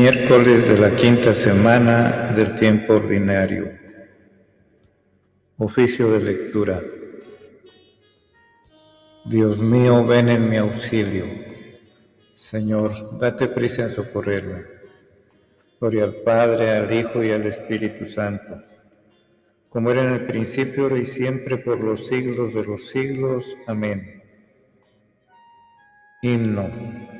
Miércoles de la quinta semana del tiempo ordinario. Oficio de lectura. Dios mío, ven en mi auxilio. Señor, date prisa en socorrerme. Gloria al Padre, al Hijo y al Espíritu Santo, como era en el principio, ahora y siempre, por los siglos de los siglos. Amén. Himno.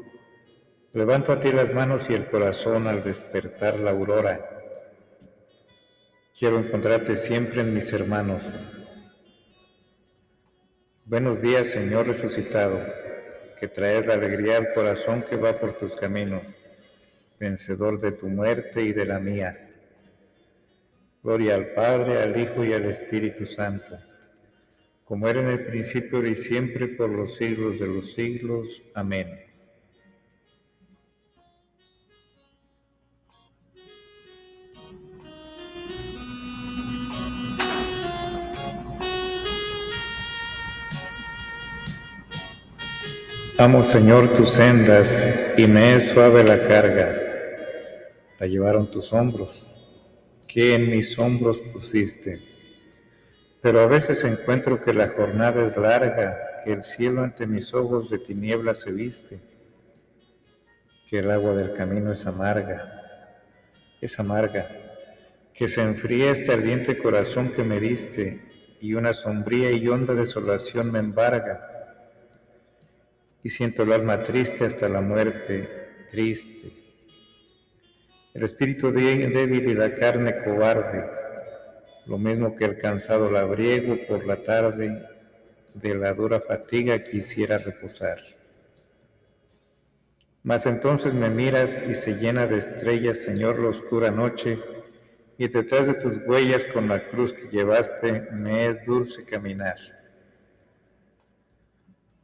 Levanto a ti las manos y el corazón al despertar la aurora. Quiero encontrarte siempre en mis hermanos. Buenos días, Señor resucitado, que traes la alegría al corazón que va por tus caminos, vencedor de tu muerte y de la mía. Gloria al Padre, al Hijo y al Espíritu Santo, como era en el principio y siempre por los siglos de los siglos. Amén. Amo, Señor, tus sendas y me es suave la carga. La llevaron tus hombros, que en mis hombros pusiste. Pero a veces encuentro que la jornada es larga, que el cielo ante mis ojos de tinieblas se viste, que el agua del camino es amarga, es amarga, que se enfría este ardiente corazón que me diste y una sombría y honda desolación me embarga y siento el alma triste hasta la muerte, triste. El espíritu débil y la carne cobarde, lo mismo que el cansado labriego por la tarde, de la dura fatiga quisiera reposar. Mas entonces me miras y se llena de estrellas, Señor, la oscura noche, y detrás de tus huellas con la cruz que llevaste me es dulce caminar.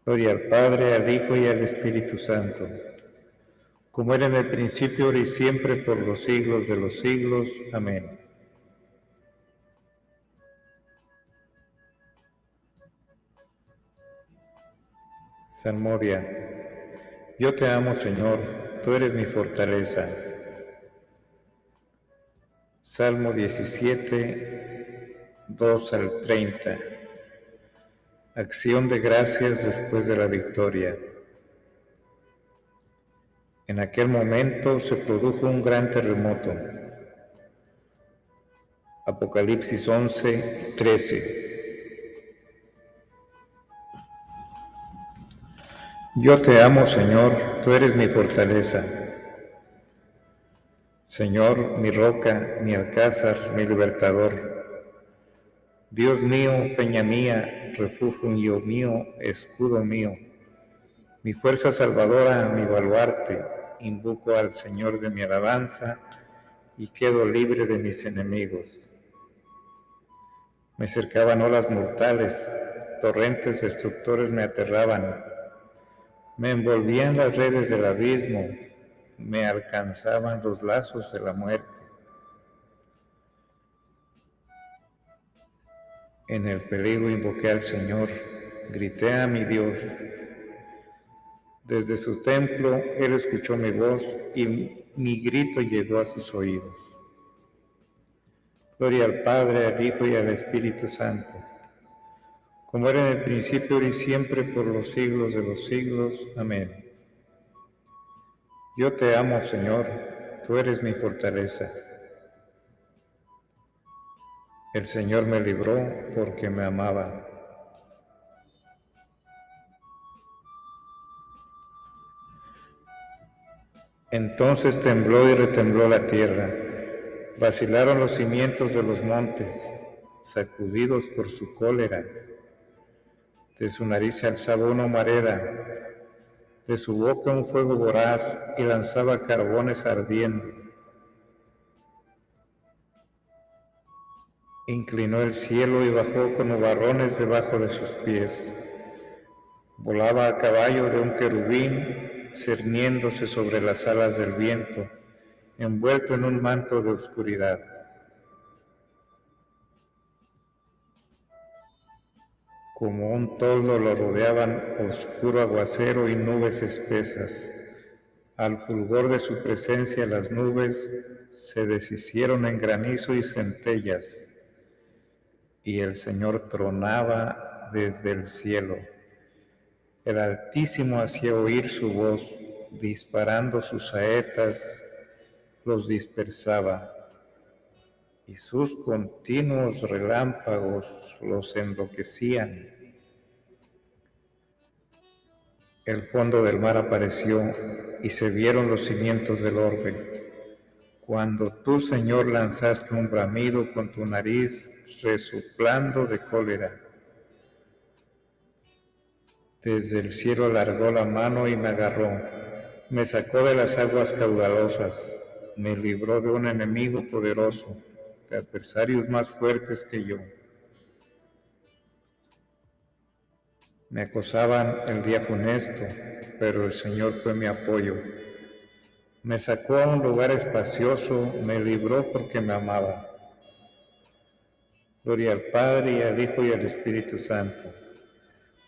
Gloria al Padre, al Hijo y al Espíritu Santo, como era en el principio, ahora y siempre, por los siglos de los siglos. Amén. Salmodia. Yo te amo, Señor, tú eres mi fortaleza. Salmo 17, 2 al 30. Acción de gracias después de la victoria. En aquel momento se produjo un gran terremoto. Apocalipsis 11, 13. Yo te amo, Señor, tú eres mi fortaleza. Señor, mi roca, mi alcázar, mi libertador. Dios mío, peña mía, refugio mío, escudo mío, mi fuerza salvadora, mi baluarte, invoco al Señor de mi alabanza y quedo libre de mis enemigos. Me cercaban olas mortales, torrentes destructores me aterraban, me envolvían las redes del abismo, me alcanzaban los lazos de la muerte. En el peligro invoqué al Señor, grité a mi Dios. Desde su templo Él escuchó mi voz y mi grito llegó a sus oídos. Gloria al Padre, al Hijo y al Espíritu Santo, como era en el principio y siempre por los siglos de los siglos. Amén. Yo te amo, Señor, tú eres mi fortaleza. El Señor me libró porque me amaba. Entonces tembló y retembló la tierra, vacilaron los cimientos de los montes, sacudidos por su cólera. De su nariz se alzaba una humareda, de su boca un fuego voraz y lanzaba carbones ardiendo. Inclinó el cielo y bajó con nubarrones debajo de sus pies. Volaba a caballo de un querubín, cerniéndose sobre las alas del viento, envuelto en un manto de oscuridad. Como un toldo lo rodeaban oscuro aguacero y nubes espesas. Al fulgor de su presencia las nubes se deshicieron en granizo y centellas y el Señor tronaba desde el cielo. El Altísimo hacía oír su voz, disparando sus saetas, los dispersaba, y sus continuos relámpagos los enloquecían. El fondo del mar apareció y se vieron los cimientos del orbe. Cuando tú, Señor, lanzaste un bramido con tu nariz resoplando de cólera. Desde el cielo alargó la mano y me agarró, me sacó de las aguas caudalosas, me libró de un enemigo poderoso, de adversarios más fuertes que yo. Me acosaban el día funesto, pero el Señor fue mi apoyo. Me sacó a un lugar espacioso, me libró porque me amaba. Gloria al Padre y al Hijo y al Espíritu Santo,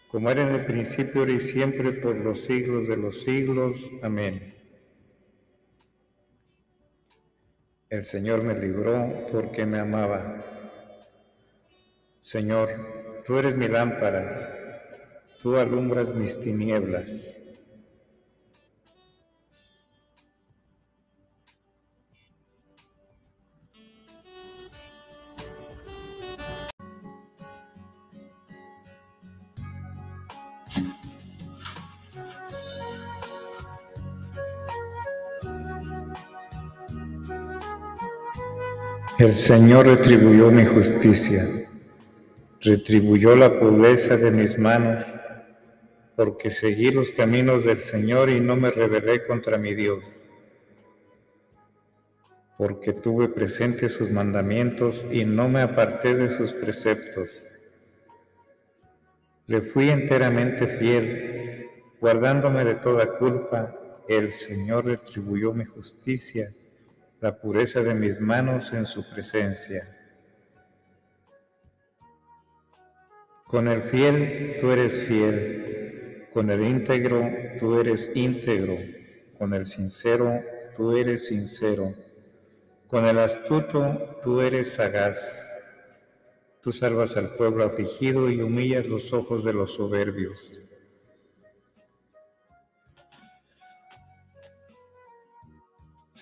como era en el principio, ahora y siempre, por los siglos de los siglos. Amén. El Señor me libró porque me amaba. Señor, tú eres mi lámpara, tú alumbras mis tinieblas. El Señor retribuyó mi justicia, retribuyó la pureza de mis manos, porque seguí los caminos del Señor y no me rebelé contra mi Dios, porque tuve presente sus mandamientos y no me aparté de sus preceptos. Le fui enteramente fiel, guardándome de toda culpa, el Señor retribuyó mi justicia la pureza de mis manos en su presencia. Con el fiel tú eres fiel, con el íntegro tú eres íntegro, con el sincero tú eres sincero, con el astuto tú eres sagaz. Tú salvas al pueblo afligido y humillas los ojos de los soberbios.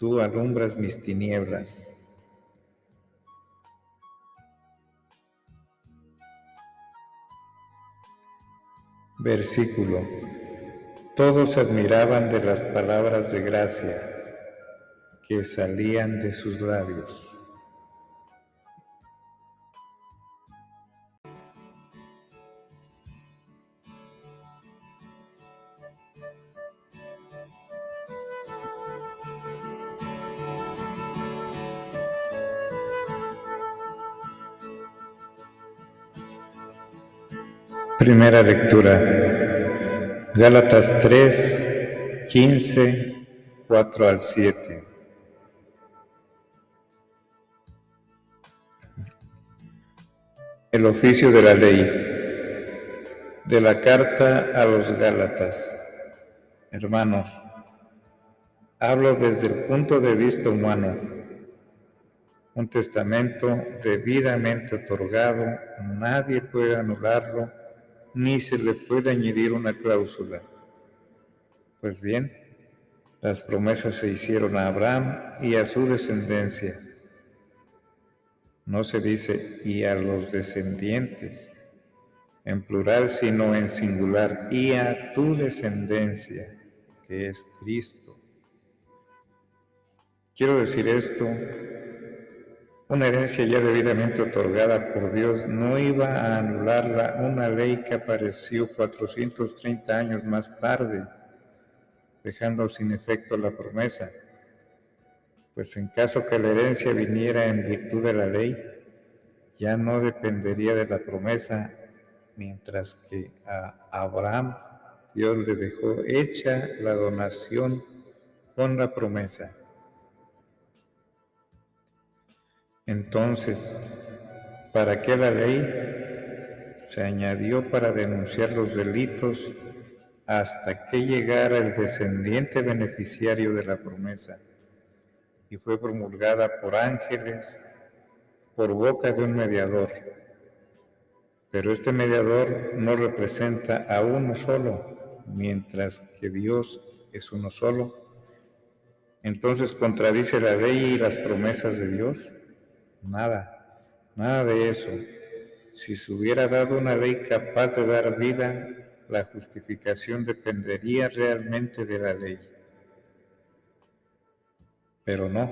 tú alumbras mis tinieblas. Versículo. Todos admiraban de las palabras de gracia que salían de sus labios. Primera lectura. Gálatas 3, 15, 4 al 7. El oficio de la ley. De la carta a los Gálatas. Hermanos, hablo desde el punto de vista humano. Un testamento debidamente otorgado, nadie puede anularlo ni se le puede añadir una cláusula. Pues bien, las promesas se hicieron a Abraham y a su descendencia. No se dice y a los descendientes en plural, sino en singular, y a tu descendencia, que es Cristo. Quiero decir esto, una herencia ya debidamente otorgada por Dios no iba a anular una ley que apareció 430 años más tarde, dejando sin efecto la promesa. Pues en caso que la herencia viniera en virtud de la ley, ya no dependería de la promesa, mientras que a Abraham Dios le dejó hecha la donación con la promesa. Entonces, ¿para qué la ley? Se añadió para denunciar los delitos hasta que llegara el descendiente beneficiario de la promesa y fue promulgada por ángeles por boca de un mediador. Pero este mediador no representa a uno solo, mientras que Dios es uno solo. Entonces contradice la ley y las promesas de Dios. Nada, nada de eso. Si se hubiera dado una ley capaz de dar vida, la justificación dependería realmente de la ley. Pero no,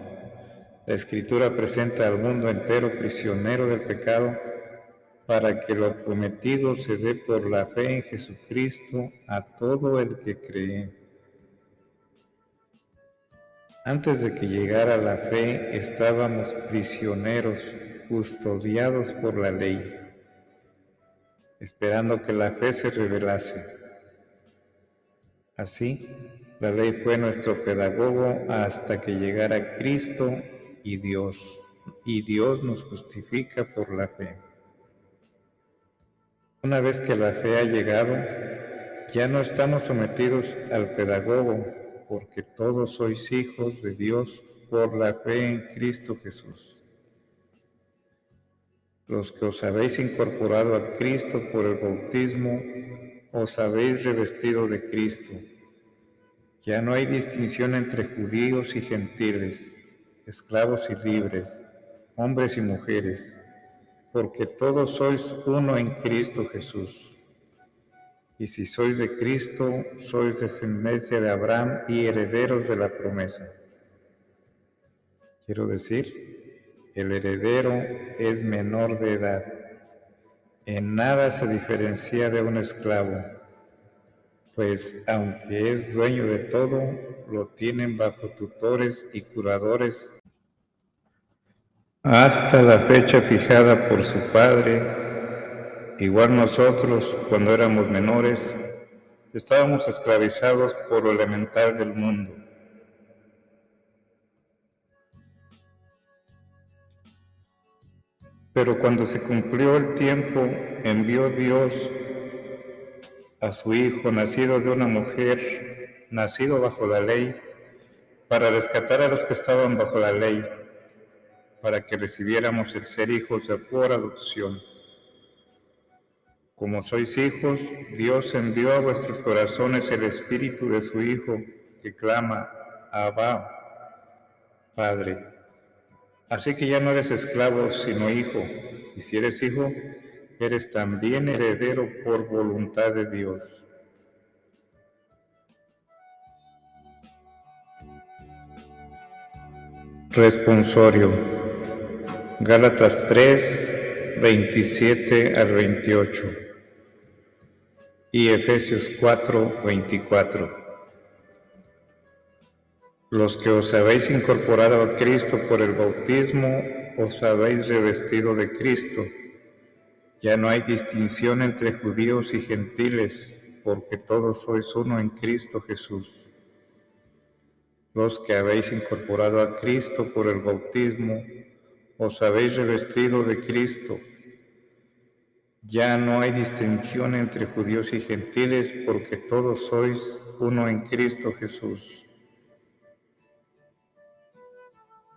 la escritura presenta al mundo entero prisionero del pecado para que lo prometido se dé por la fe en Jesucristo a todo el que cree. Antes de que llegara la fe estábamos prisioneros, custodiados por la ley, esperando que la fe se revelase. Así, la ley fue nuestro pedagogo hasta que llegara Cristo y Dios, y Dios nos justifica por la fe. Una vez que la fe ha llegado, ya no estamos sometidos al pedagogo, porque todos sois hijos de Dios por la fe en Cristo Jesús. Los que os habéis incorporado a Cristo por el bautismo, os habéis revestido de Cristo. Ya no hay distinción entre judíos y gentiles, esclavos y libres, hombres y mujeres, porque todos sois uno en Cristo Jesús. Y si sois de Cristo, sois descendencia de Abraham y herederos de la promesa. Quiero decir, el heredero es menor de edad. En nada se diferencia de un esclavo pues aunque es dueño de todo, lo tienen bajo tutores y curadores hasta la fecha fijada por su padre. Igual nosotros, cuando éramos menores, estábamos esclavizados por lo elemental del mundo. Pero cuando se cumplió el tiempo, envió Dios a su Hijo, nacido de una mujer, nacido bajo la ley, para rescatar a los que estaban bajo la ley, para que recibiéramos el ser hijos de por adopción. Como sois hijos, Dios envió a vuestros corazones el espíritu de su Hijo, que clama, Abba, Padre. Así que ya no eres esclavo, sino hijo, y si eres hijo, eres también heredero por voluntad de Dios. Responsorio. Gálatas 3, 27 al 28. Y Efesios 4, 24. Los que os habéis incorporado a Cristo por el bautismo, os habéis revestido de Cristo ya no hay distinción entre judíos y gentiles, porque todos sois uno en Cristo Jesús. Los que habéis incorporado a Cristo por el bautismo, os habéis revestido de Cristo. Ya no hay distinción entre judíos y gentiles, porque todos sois uno en Cristo Jesús.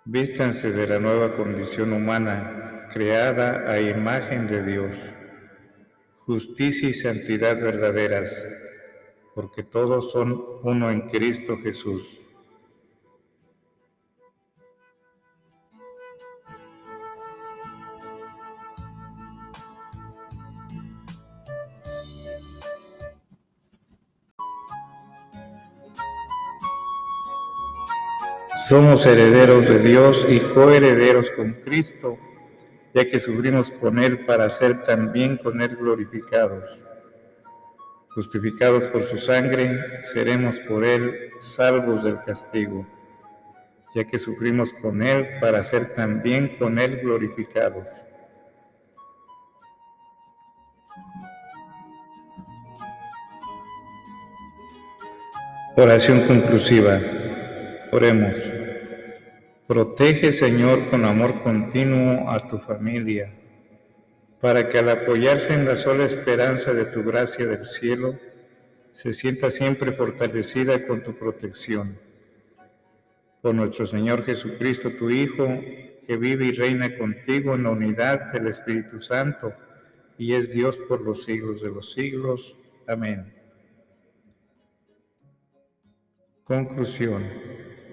Vístanse de la nueva condición humana creada a imagen de Dios, justicia y santidad verdaderas, porque todos son uno en Cristo Jesús. Somos herederos de Dios y coherederos con Cristo, ya que sufrimos con Él para ser también con Él glorificados. Justificados por su sangre, seremos por Él salvos del castigo, ya que sufrimos con Él para ser también con Él glorificados. Oración conclusiva. Oremos. Protege, Señor, con amor continuo a tu familia, para que al apoyarse en la sola esperanza de tu gracia del cielo, se sienta siempre fortalecida con tu protección. Por nuestro Señor Jesucristo, tu Hijo, que vive y reina contigo en la unidad del Espíritu Santo, y es Dios por los siglos de los siglos. Amén. Conclusión.